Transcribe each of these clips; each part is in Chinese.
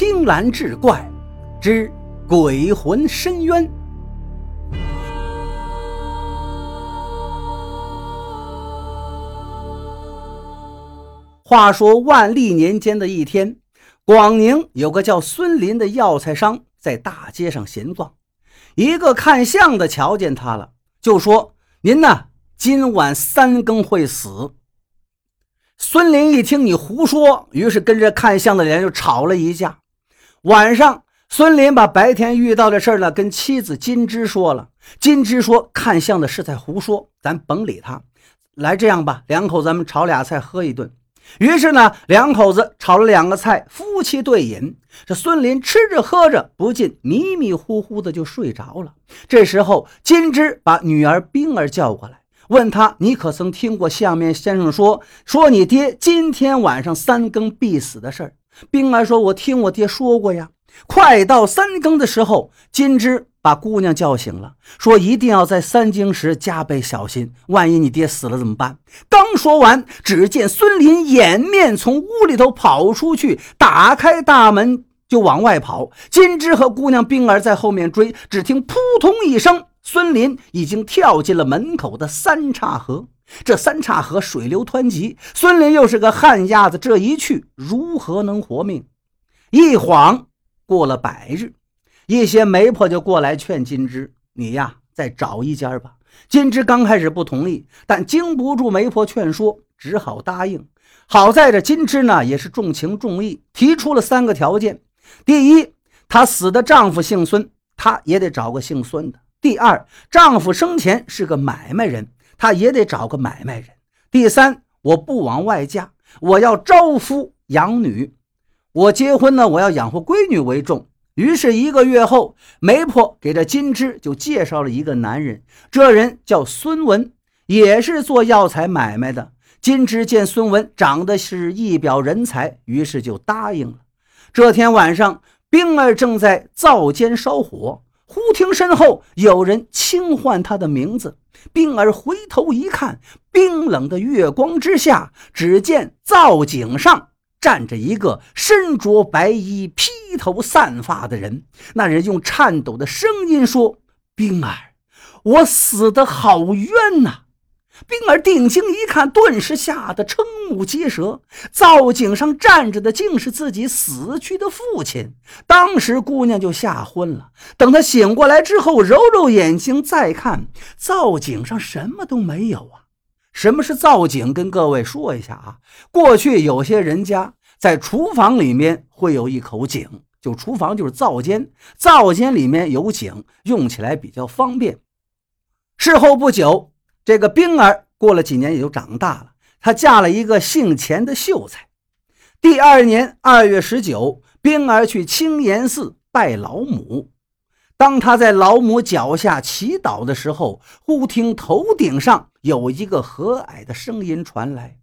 青蓝志怪之鬼魂深渊。话说万历年间的一天，广宁有个叫孙林的药材商在大街上闲逛，一个看相的瞧见他了，就说：“您呢，今晚三更会死。”孙林一听你胡说，于是跟着看相的人就吵了一架。晚上，孙林把白天遇到的事儿呢跟妻子金枝说了。金枝说：“看相的是在胡说，咱甭理他。来，这样吧，两口子咱们炒俩菜，喝一顿。”于是呢，两口子炒了两个菜，夫妻对饮。这孙林吃着喝着，不禁迷迷糊糊的就睡着了。这时候，金枝把女儿冰儿叫过来。问他：“你可曾听过相面先生说说你爹今天晚上三更必死的事儿？”冰儿说：“我听我爹说过呀。”快到三更的时候，金枝把姑娘叫醒了，说：“一定要在三更时加倍小心，万一你爹死了怎么办？”刚说完，只见孙林掩面从屋里头跑出去，打开大门就往外跑。金枝和姑娘冰儿在后面追，只听扑通一声。孙林已经跳进了门口的三岔河，这三岔河水流湍急，孙林又是个旱鸭子，这一去如何能活命？一晃过了百日，一些媒婆就过来劝金枝：“你呀，再找一家吧。”金枝刚开始不同意，但经不住媒婆劝说，只好答应。好在这金枝呢，也是重情重义，提出了三个条件：第一，她死的丈夫姓孙，她也得找个姓孙的。第二，丈夫生前是个买卖人，他也得找个买卖人。第三，我不往外嫁，我要招夫养女。我结婚呢，我要养活闺女为重。于是，一个月后，媒婆给这金枝就介绍了一个男人，这人叫孙文，也是做药材买卖的。金枝见孙文长得是一表人才，于是就答应了。这天晚上，冰儿正在灶间烧火。忽听身后有人轻唤他的名字，冰儿回头一看，冰冷的月光之下，只见灶井上站着一个身着白衣、披头散发的人。那人用颤抖的声音说：“冰儿，我死得好冤呐！”冰儿定睛一看，顿时吓得瞠目结舌。灶井上站着的竟是自己死去的父亲。当时姑娘就吓昏了。等她醒过来之后，揉揉眼睛再看，灶井上什么都没有啊！什么是灶井？跟各位说一下啊。过去有些人家在厨房里面会有一口井，就厨房就是灶间，灶间里面有井，用起来比较方便。事后不久。这个冰儿过了几年也就长大了，她嫁了一个姓钱的秀才。第二年二月十九，冰儿去青岩寺拜老母。当他在老母脚下祈祷的时候，忽听头顶上有一个和蔼的声音传来：“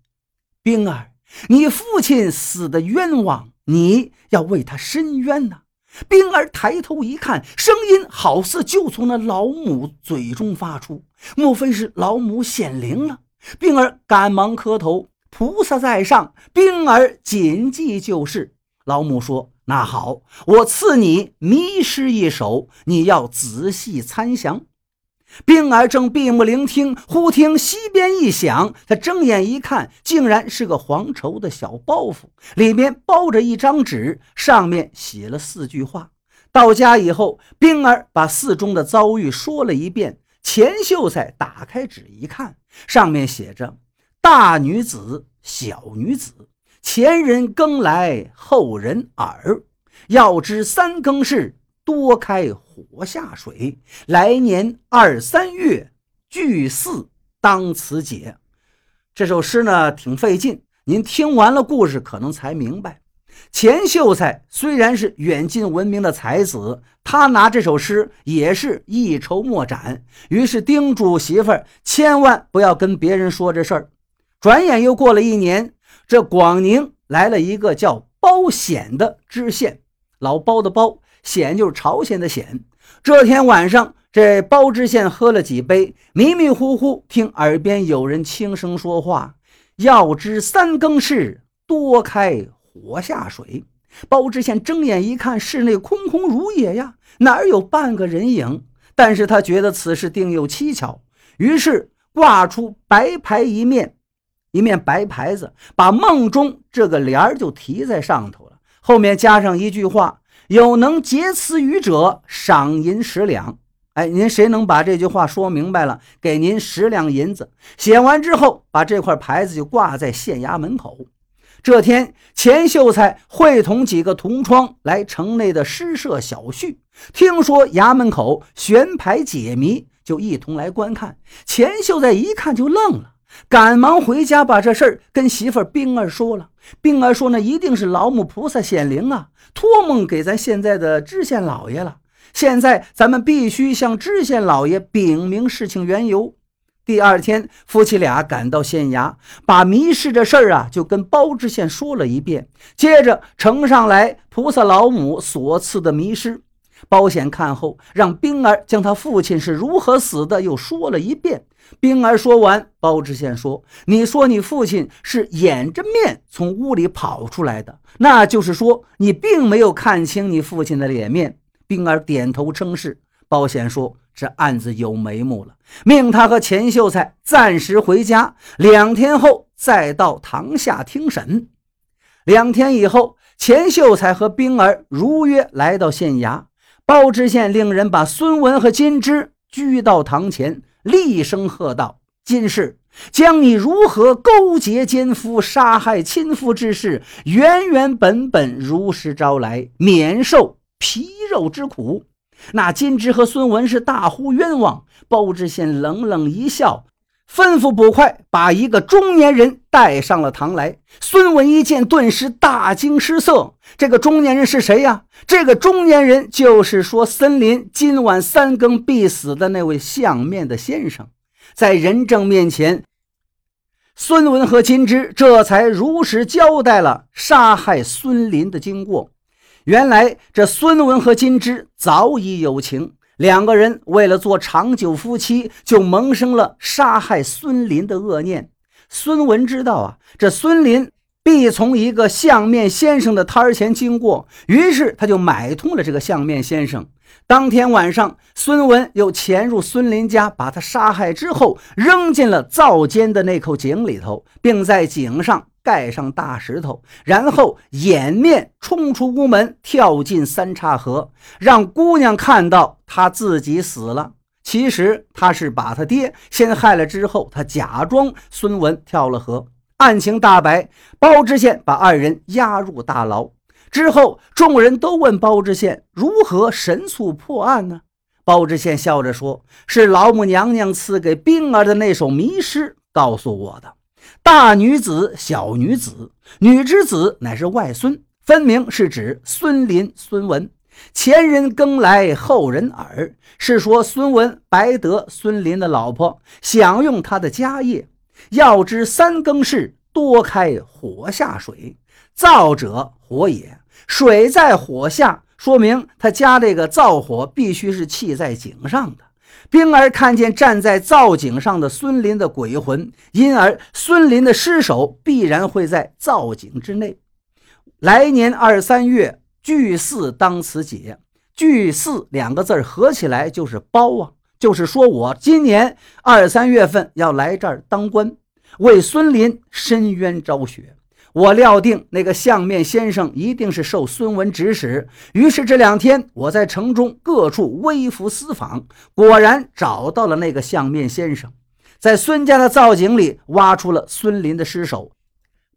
冰儿，你父亲死的冤枉，你要为他伸冤呐。”冰儿抬头一看，声音好似就从那老母嘴中发出，莫非是老母显灵了？冰儿赶忙磕头：“菩萨在上，冰儿谨记就是。”老母说：“那好，我赐你迷失一首，你要仔细参详。”冰儿正闭目聆听，忽听西边一响，他睁眼一看，竟然是个黄绸的小包袱，里面包着一张纸，上面写了四句话。到家以后，冰儿把寺中的遭遇说了一遍。钱秀才打开纸一看，上面写着：“大女子，小女子，前人耕来，后人耳。要知三更事。”多开火下水，来年二三月聚四当此解。这首诗呢挺费劲，您听完了故事可能才明白。钱秀才虽然是远近闻名的才子，他拿这首诗也是一筹莫展，于是叮嘱媳妇儿千万不要跟别人说这事儿。转眼又过了一年，这广宁来了一个叫包显的知县，老包的包。险就是朝鲜的险。这天晚上，这包知县喝了几杯，迷迷糊糊听耳边有人轻声说话：“要知三更事，多开火下水。”包知县睁眼一看，室内空空如也呀，哪有半个人影？但是他觉得此事定有蹊跷，于是挂出白牌一面，一面白牌子，把梦中这个联儿就题在上头了，后面加上一句话：“有能结此语者，赏银十两。”哎，您谁能把这句话说明白了，给您十两银子。写完之后，把这块牌子就挂在县衙门口。这天，钱秀才会同几个同窗来城内的诗社小叙，听说衙门口悬牌解谜，就一同来观看。钱秀才一看就愣了，赶忙回家把这事儿跟媳妇冰儿说了。冰儿说：“那一定是老母菩萨显灵啊，托梦给咱现在的知县老爷了。”现在咱们必须向知县老爷禀明事情缘由。第二天，夫妻俩赶到县衙，把迷失这事儿啊就跟包知县说了一遍，接着呈上来菩萨老母所赐的迷失。包显看后，让冰儿将他父亲是如何死的又说了一遍。冰儿说完，包知县说：“你说你父亲是掩着面从屋里跑出来的，那就是说你并没有看清你父亲的脸面。”冰儿点头称是。包显说：“这案子有眉目了，命他和钱秀才暂时回家，两天后再到堂下听审。”两天以后，钱秀才和冰儿如约来到县衙。包知县令人把孙文和金枝拘到堂前，厉声喝道：“今世，将你如何勾结奸夫、杀害亲夫之事，原原本本如实招来，免受。”皮肉之苦，那金枝和孙文是大呼冤枉。包知县冷冷一笑，吩咐捕快把一个中年人带上了堂来。孙文一见，顿时大惊失色。这个中年人是谁呀？这个中年人就是说森林今晚三更必死的那位相面的先生。在人证面前，孙文和金枝这才如实交代了杀害孙林的经过。原来这孙文和金枝早已有情，两个人为了做长久夫妻，就萌生了杀害孙林的恶念。孙文知道啊，这孙林必从一个相面先生的摊儿前经过，于是他就买通了这个相面先生。当天晚上，孙文又潜入孙林家，把他杀害之后，扔进了灶间的那口井里头，并在井上。盖上大石头，然后掩面冲出屋门，跳进三岔河，让姑娘看到他自己死了。其实他是把他爹先害了，之后他假装孙文跳了河。案情大白，包知县把二人押入大牢。之后，众人都问包知县如何神速破案呢？包知县笑着说：“是老母娘娘赐给冰儿的那首迷诗告诉我的。”大女子、小女子，女之子乃是外孙，分明是指孙林、孙文。前人耕来后人耳，是说孙文白得孙林的老婆，享用他的家业。要知三更事，多开火下水，灶者火也，水在火下，说明他家这个灶火必须是砌在井上的。冰儿看见站在灶井上的孙林的鬼魂，因而孙林的尸首必然会在灶井之内。来年二三月，聚四当此解。聚四两个字合起来就是包啊，就是说我今年二三月份要来这儿当官，为孙林伸冤昭雪。我料定那个相面先生一定是受孙文指使，于是这两天我在城中各处微服私访，果然找到了那个相面先生，在孙家的灶井里挖出了孙林的尸首。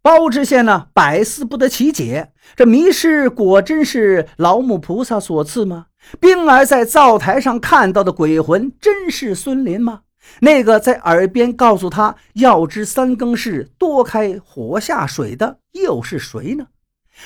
包知县呢，百思不得其解，这迷失果真是老母菩萨所赐吗？冰儿在灶台上看到的鬼魂，真是孙林吗？那个在耳边告诉他要知三更事，多开火下水的又是谁呢？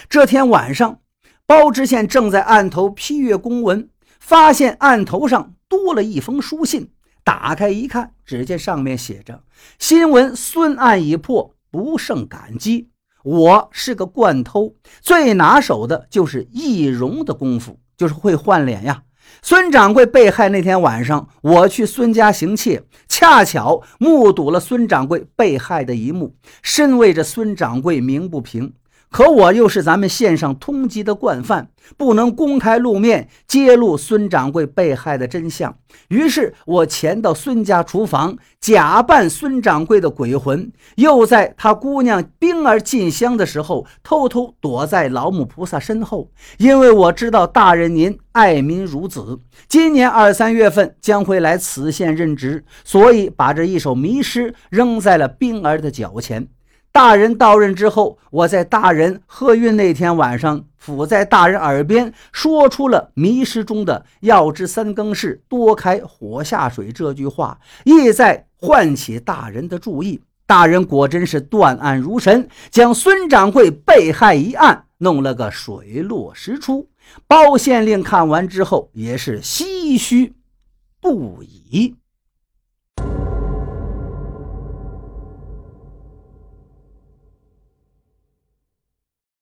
这天晚上，包知县正在案头批阅公文，发现案头上多了一封书信。打开一看，只见上面写着：“新闻孙案已破，不胜感激。我是个惯偷，最拿手的就是易容的功夫，就是会换脸呀。”孙掌柜被害那天晚上，我去孙家行窃，恰巧目睹了孙掌柜被害的一幕，深为这孙掌柜鸣不平。可我又是咱们县上通缉的惯犯，不能公开露面揭露孙掌柜被害的真相。于是，我潜到孙家厨房，假扮孙掌柜的鬼魂，又在他姑娘冰儿进香的时候，偷偷躲在老母菩萨身后。因为我知道大人您爱民如子，今年二三月份将会来此县任职，所以把这一首迷诗扔在了冰儿的脚前。大人到任之后，我在大人贺运那天晚上，伏在大人耳边说出了迷失中的“要知三更事，多开火下水”这句话，意在唤起大人的注意。大人果真是断案如神，将孙掌柜被害一案弄了个水落石出。包县令看完之后也是唏嘘不已。